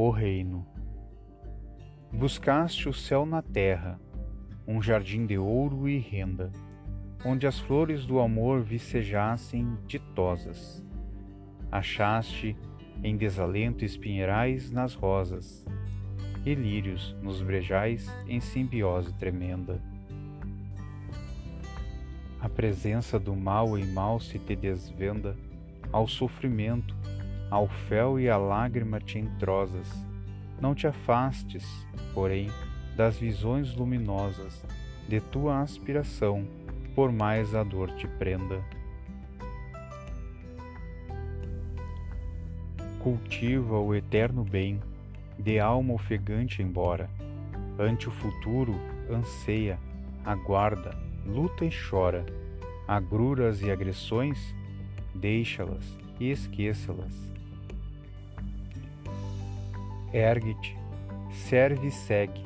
O Reino. Buscaste o céu na terra, um jardim de ouro e renda, onde as flores do amor vicejassem ditosas. Achaste em desalento espinheirais nas rosas, e lírios nos brejais em simbiose tremenda. A presença do mal em mal se te desvenda, ao sofrimento, ao fel e à lágrima te entrosas. Não te afastes, porém, das visões luminosas de tua aspiração, por mais a dor te prenda. Cultiva o eterno bem, de alma ofegante embora, ante o futuro anseia, aguarda, luta e chora, agruras e agressões, deixa-las e esqueça-las. Ergue-te, serve e segue.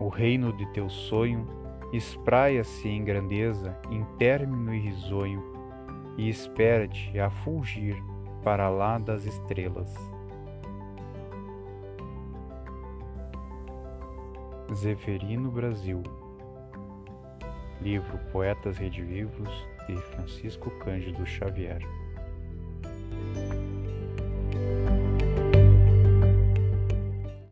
O reino de teu sonho espraia-se em grandeza, em término e risonho, e espera-te a fulgir para lá das estrelas. Zeferino Brasil Livro Poetas Redivivos de Francisco Cândido Xavier